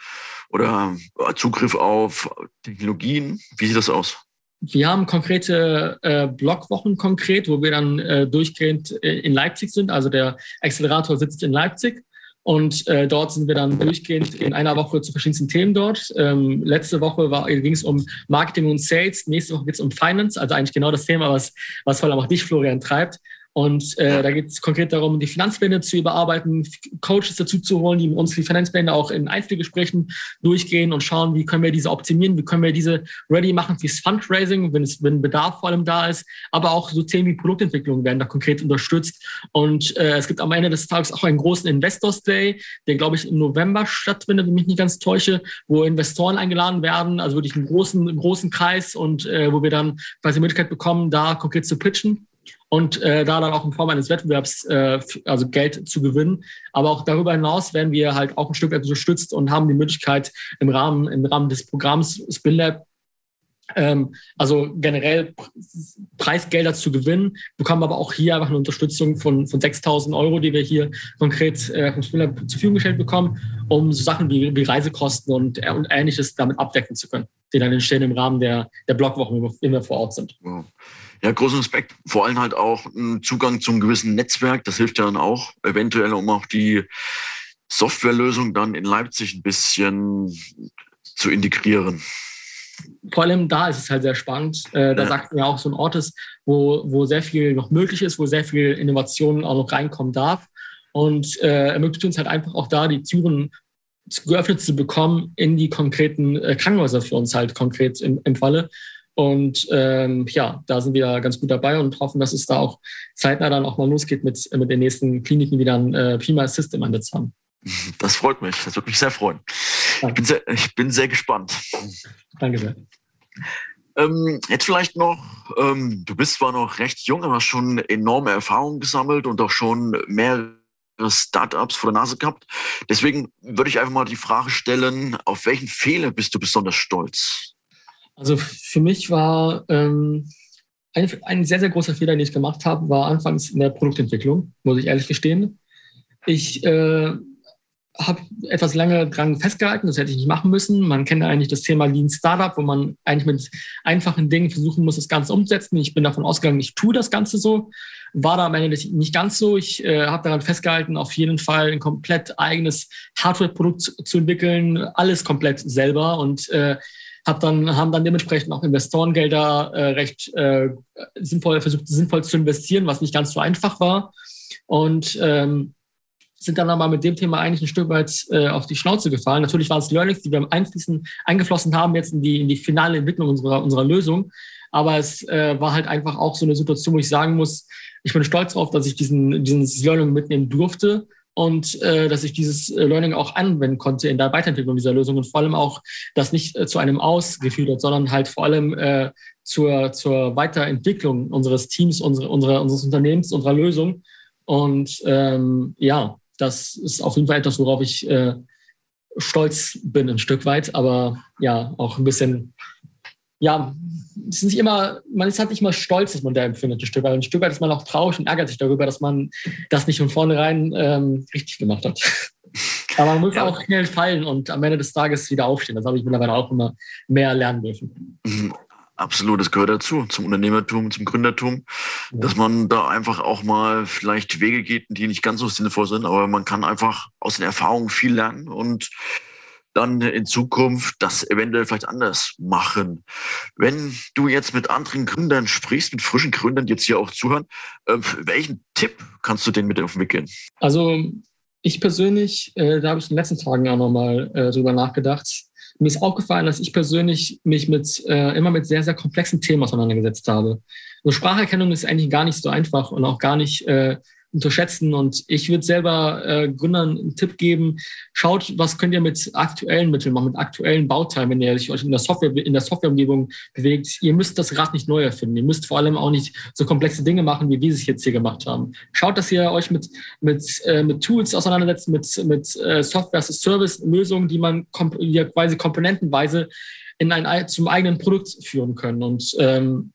oder Zugriff auf Technologien? Wie sieht das aus? Wir haben konkrete äh, Blogwochen konkret, wo wir dann äh, durchgehend äh, in Leipzig sind. Also der Accelerator sitzt in Leipzig und äh, dort sind wir dann durchgehend in einer Woche zu verschiedensten Themen dort. Ähm, letzte Woche ging es um Marketing und Sales. Nächste Woche geht es um Finance, also eigentlich genau das Thema, was, was vor allem auch dich, Florian, treibt. Und äh, da geht es konkret darum, die Finanzpläne zu überarbeiten, Coaches dazu zu holen, die mit uns die Finanzpläne auch in Einzelgesprächen durchgehen und schauen, wie können wir diese optimieren, wie können wir diese ready machen fürs Fundraising, wenn es wenn Bedarf vor allem da ist. Aber auch so Themen wie Produktentwicklung werden da konkret unterstützt. Und äh, es gibt am Ende des Tages auch einen großen Investors Day, der, glaube ich, im November stattfindet, wenn ich mich nicht ganz täusche, wo Investoren eingeladen werden, also wirklich einen großen, großen Kreis und äh, wo wir dann quasi die Möglichkeit bekommen, da konkret zu pitchen und äh, da dann auch in Form eines Wettbewerbs äh, also Geld zu gewinnen. Aber auch darüber hinaus werden wir halt auch ein Stück weit unterstützt und haben die Möglichkeit im Rahmen, im Rahmen des Programms SpinLab ähm, also generell Preisgelder zu gewinnen, bekommen aber auch hier einfach eine Unterstützung von, von 6.000 Euro, die wir hier konkret äh, vom Spieler zur Verfügung gestellt bekommen, um so Sachen wie, wie Reisekosten und, äh, und Ähnliches damit abdecken zu können, die dann entstehen im Rahmen der, der Blogwochen, wenn wir vor Ort sind. Wow. Ja, großen Respekt. Vor allem halt auch ein Zugang zum gewissen Netzwerk. Das hilft ja dann auch eventuell, um auch die Softwarelösung dann in Leipzig ein bisschen zu integrieren. Vor allem da ist es halt sehr spannend. Äh, da ja. sagt mir auch so ein Ort ist, wo, wo sehr viel noch möglich ist, wo sehr viel Innovation auch noch reinkommen darf. Und äh, ermöglicht uns halt einfach auch da die Türen geöffnet zu bekommen in die konkreten äh, Krankenhäuser für uns halt konkret im, im Falle. Und ähm, ja, da sind wir ganz gut dabei und hoffen, dass es da auch zeitnah dann auch mal losgeht mit, mit den nächsten Kliniken, die dann äh, Prima System Einsatz haben. Das freut mich. Das würde mich sehr freuen. Ich bin sehr, ich bin sehr gespannt. Danke sehr. Ähm, jetzt vielleicht noch, ähm, du bist zwar noch recht jung, aber hast schon enorme Erfahrungen gesammelt und auch schon mehrere Startups vor der Nase gehabt. Deswegen würde ich einfach mal die Frage stellen, auf welchen Fehler bist du besonders stolz? Also für mich war ähm, ein, ein sehr, sehr großer Fehler, den ich gemacht habe, war anfangs in der Produktentwicklung, muss ich ehrlich gestehen. Ich äh, habe etwas lange dran festgehalten, das hätte ich nicht machen müssen. Man kennt eigentlich das Thema Lean Startup, wo man eigentlich mit einfachen Dingen versuchen muss, das Ganze umzusetzen. Ich bin davon ausgegangen, ich tue das Ganze so. War da am Ende nicht ganz so. Ich äh, habe daran festgehalten, auf jeden Fall ein komplett eigenes Hardware-Produkt zu, zu, entwickeln, alles komplett selber und äh, hab dann, haben dann dementsprechend auch Investorengelder äh, recht äh, sinnvoll versucht, sinnvoll zu investieren, was nicht ganz so einfach war. Und ähm, sind dann aber mit dem Thema eigentlich ein Stück weit äh, auf die Schnauze gefallen. Natürlich waren es Learnings, die wir einfließen, eingeflossen haben jetzt in die, in die finale Entwicklung unserer, unserer Lösung. Aber es äh, war halt einfach auch so eine Situation, wo ich sagen muss, ich bin stolz darauf, dass ich diesen, dieses Learning mitnehmen durfte und äh, dass ich dieses äh, Learning auch anwenden konnte in der Weiterentwicklung dieser Lösung und vor allem auch das nicht äh, zu einem ausgeführt hat, sondern halt vor allem äh, zur, zur Weiterentwicklung unseres Teams, unsere, unserer, unseres Unternehmens, unserer Lösung. Und ähm, ja, das ist auf jeden Fall etwas, worauf ich äh, stolz bin, ein Stück weit, aber ja, auch ein bisschen ja, ist nicht immer, man ist halt nicht immer stolz, dass man da empfindet, ein Stück weit. Ein Stück weit ist man auch traurig und ärgert sich darüber, dass man das nicht von vornherein ähm, richtig gemacht hat. <laughs> Aber man muss ja. auch schnell fallen und am Ende des Tages wieder aufstehen. Das habe ich mittlerweile auch immer mehr lernen dürfen. Mhm. Absolut, das gehört dazu, zum Unternehmertum, zum Gründertum, ja. dass man da einfach auch mal vielleicht Wege geht, die nicht ganz so sinnvoll sind, aber man kann einfach aus den Erfahrungen viel lernen und dann in Zukunft das eventuell vielleicht anders machen. Wenn du jetzt mit anderen Gründern sprichst, mit frischen Gründern, die jetzt hier auch zuhören, äh, welchen Tipp kannst du denen mit auf den Weg gehen? Also ich persönlich, äh, da habe ich in den letzten Tagen auch nochmal äh, drüber nachgedacht. Mir ist aufgefallen, dass ich persönlich mich mit äh, immer mit sehr, sehr komplexen Themen auseinandergesetzt habe. Also Spracherkennung ist eigentlich gar nicht so einfach und auch gar nicht äh, unterschätzen. Und ich würde selber äh, Gründern einen Tipp geben, schaut, was könnt ihr mit aktuellen Mitteln machen, mit aktuellen Bauteilen, wenn ihr euch in der Software, in der Softwareumgebung bewegt. Ihr müsst das Rad nicht neu erfinden. Ihr müsst vor allem auch nicht so komplexe Dinge machen, wie wir es jetzt hier gemacht haben. Schaut, dass ihr euch mit, mit, äh, mit Tools auseinandersetzt, mit, mit äh, Software-as-a-Service-Lösungen, die man komp die quasi komponentenweise in ein, zum eigenen Produkt führen können. Und ähm,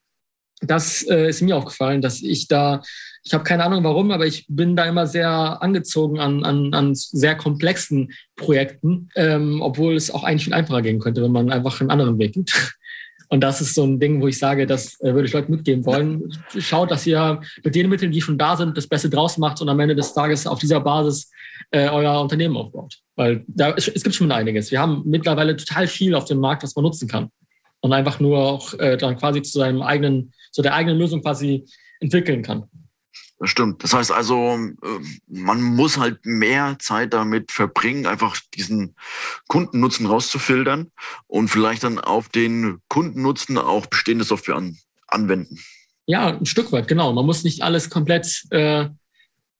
das äh, ist mir aufgefallen, dass ich da ich habe keine Ahnung warum, aber ich bin da immer sehr angezogen an, an, an sehr komplexen Projekten, ähm, obwohl es auch eigentlich viel einfacher gehen könnte, wenn man einfach einen anderen Weg geht. <laughs> Und das ist so ein Ding, wo ich sage, das äh, würde ich Leuten mitgeben wollen. Schaut, dass ihr mit den Mitteln, die schon da sind, das Beste draus macht und am Ende des Tages auf dieser Basis äh, euer Unternehmen aufbaut. Weil da, es, es gibt schon einiges. Wir haben mittlerweile total viel auf dem Markt, was man nutzen kann. Und einfach nur auch äh, dann quasi zu seinem eigenen, zu der eigenen Lösung quasi entwickeln kann. Das stimmt. Das heißt also, äh, man muss halt mehr Zeit damit verbringen, einfach diesen Kundennutzen rauszufiltern und vielleicht dann auf den Kundennutzen auch bestehende Software an, anwenden. Ja, ein Stück weit, genau. Man muss nicht alles komplett äh,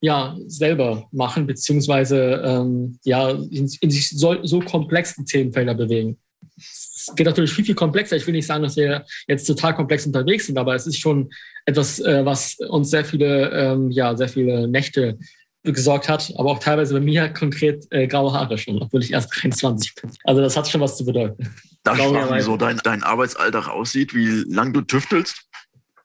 ja, selber machen, beziehungsweise ähm, ja, in, in sich so, so komplexen Themenfelder bewegen. Es geht natürlich viel, viel komplexer. Ich will nicht sagen, dass wir jetzt total komplex unterwegs sind, aber es ist schon etwas, äh, was uns sehr viele, ähm, ja, sehr viele Nächte gesorgt hat, aber auch teilweise bei mir konkret äh, graue Haare schon, obwohl ich erst <laughs> 23 bin. Also das hat schon was zu bedeuten. Darf ich fragen, wie so dein, dein Arbeitsalltag aussieht, wie lang du tüftelst?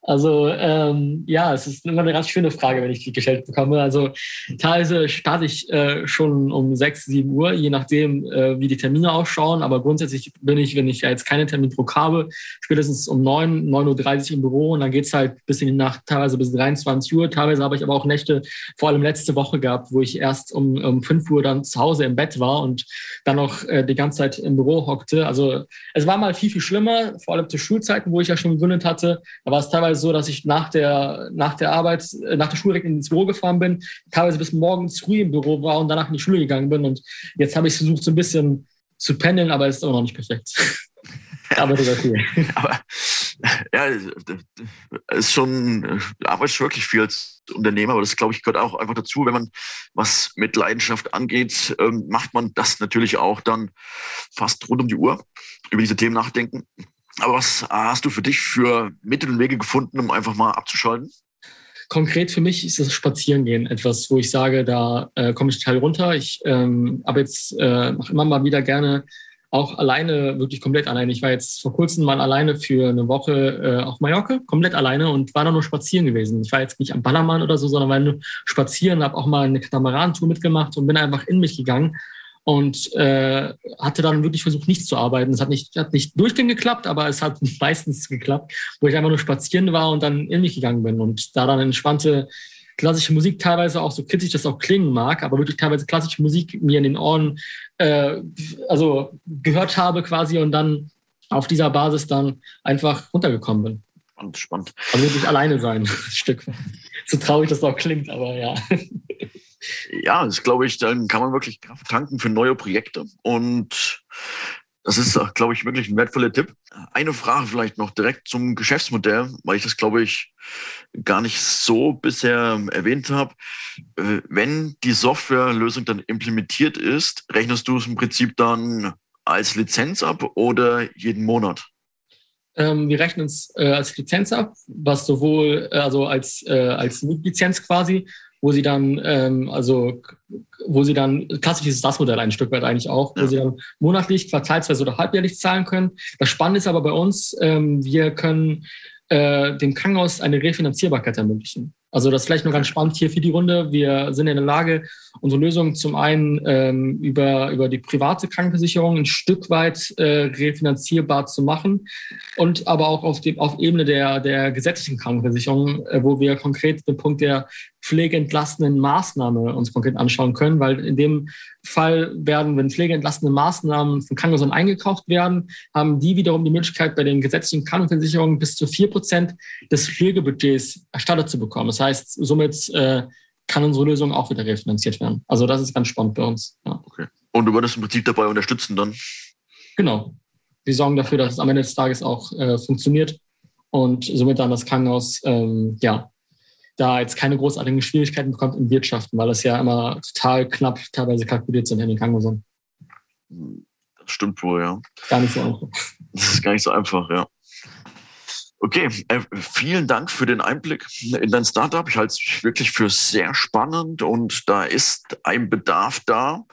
Also ähm, ja, es ist immer eine ganz schöne Frage, wenn ich die gestellt bekomme. Also teilweise starte ich äh, schon um 6, 7 Uhr, je nachdem, äh, wie die Termine ausschauen. Aber grundsätzlich bin ich, wenn ich jetzt keinen Termindruck habe, spätestens um 9, 9.30 Uhr im Büro und dann geht's halt bis in die Nacht, teilweise bis 23 Uhr. Teilweise habe ich aber auch Nächte, vor allem letzte Woche gehabt, wo ich erst um, um 5 Uhr dann zu Hause im Bett war und dann noch äh, die ganze Zeit im Büro hockte. Also es war mal viel, viel schlimmer, vor allem zu Schulzeiten, wo ich ja schon gegründet hatte. Da war es teilweise teilweise so, dass ich nach der, nach der Arbeit, äh, nach der Schule direkt ins Büro gefahren bin, teilweise bis morgens früh im Büro war und danach in die Schule gegangen bin. Und jetzt habe ich versucht, so ein bisschen zu pendeln, aber es ist immer noch nicht perfekt. <laughs> aber das <laughs> ist Aber ja, ist schon, arbeitest wirklich viel als Unternehmer, aber das glaube ich gehört auch einfach dazu, wenn man was mit Leidenschaft angeht, ähm, macht man das natürlich auch dann fast rund um die Uhr über diese Themen nachdenken. Aber was hast du für dich für Mittel und Wege gefunden, um einfach mal abzuschalten? Konkret für mich ist das Spazierengehen etwas, wo ich sage, da äh, komme ich total runter. Ich ähm, aber jetzt äh, mache immer mal wieder gerne auch alleine, wirklich komplett alleine. Ich war jetzt vor kurzem mal alleine für eine Woche äh, auf Mallorca, komplett alleine und war da nur spazieren gewesen. Ich war jetzt nicht am Ballermann oder so, sondern war nur spazieren, habe auch mal eine Katamaran-Tour mitgemacht und bin einfach in mich gegangen und äh, hatte dann wirklich versucht, nichts zu arbeiten. Es hat nicht, hat nicht durchgehend geklappt, aber es hat <laughs> meistens geklappt, wo ich einfach nur spazieren war und dann in mich gegangen bin und da dann entspannte klassische Musik teilweise auch so kritisch das auch klingen mag, aber wirklich teilweise klassische Musik mir in den Ohren äh, also gehört habe quasi und dann auf dieser Basis dann einfach runtergekommen bin. Spannend, spannend. Also wirklich alleine sein, <laughs> ein Stück. So traurig das auch klingt, aber ja <laughs> ja, das glaube ich, dann kann man wirklich Kraft tanken für neue Projekte. Und das ist, glaube ich, wirklich ein wertvoller Tipp. Eine Frage vielleicht noch direkt zum Geschäftsmodell, weil ich das, glaube ich, gar nicht so bisher erwähnt habe. Äh, wenn die Softwarelösung dann implementiert ist, rechnest du es im Prinzip dann als Lizenz ab oder jeden Monat? Ähm, wir rechnen es äh, als Lizenz ab, was sowohl äh, also als, äh, als Lizenz quasi, wo sie dann, ähm, also wo sie dann, klassisches SaaS-Modell ein Stück weit eigentlich auch, wo ja. sie dann monatlich, quartalsweise oder halbjährlich zahlen können. Das Spannende ist aber bei uns, ähm, wir können äh, dem Krankenhaus eine Refinanzierbarkeit ermöglichen. Also das ist vielleicht nur ganz spannend hier für die Runde. Wir sind in der Lage, unsere Lösung zum einen ähm, über, über die private Krankenversicherung ein Stück weit äh, refinanzierbar zu machen und aber auch auf, dem, auf Ebene der, der gesetzlichen Krankenversicherung, äh, wo wir konkret den Punkt der pflegeentlastenden Maßnahme uns konkret anschauen können, weil in dem Fall werden, wenn pflegeentlastende Maßnahmen von Krankenhäusern eingekauft werden, haben die wiederum die Möglichkeit, bei den gesetzlichen Krankenversicherungen bis zu vier Prozent des Pflegebudgets erstattet zu bekommen. Das heißt, somit äh, kann unsere Lösung auch wieder refinanziert werden. Also das ist ganz spannend bei uns. Ja. Okay. Und du würdest im Prinzip dabei unterstützen dann? Genau. Wir sorgen dafür, dass es am Ende des Tages auch äh, funktioniert und somit dann das Krankenhaus ähm, ja, da jetzt keine großartigen Schwierigkeiten bekommt im Wirtschaften, weil das ja immer total knapp teilweise kalkuliert sind in den Krankenhäusern. Das stimmt wohl, ja. Gar nicht so einfach. <laughs> Das ist gar nicht so einfach, ja. Okay, äh, vielen Dank für den Einblick in dein Startup. Ich halte es wirklich für sehr spannend und da ist ein Bedarf da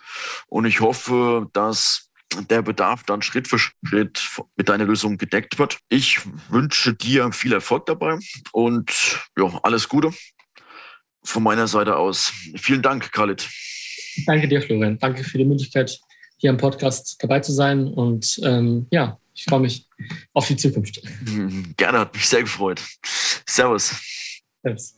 und ich hoffe, dass der Bedarf dann Schritt für Schritt mit deiner Lösung gedeckt wird. Ich wünsche dir viel Erfolg dabei und ja, alles Gute von meiner Seite aus. Vielen Dank, Khalid. Danke dir, Florian. Danke für die Möglichkeit, hier im Podcast dabei zu sein. Und ähm, ja, ich freue mich auf die Zukunft. Gerne, hat mich sehr gefreut. Servus. Servus.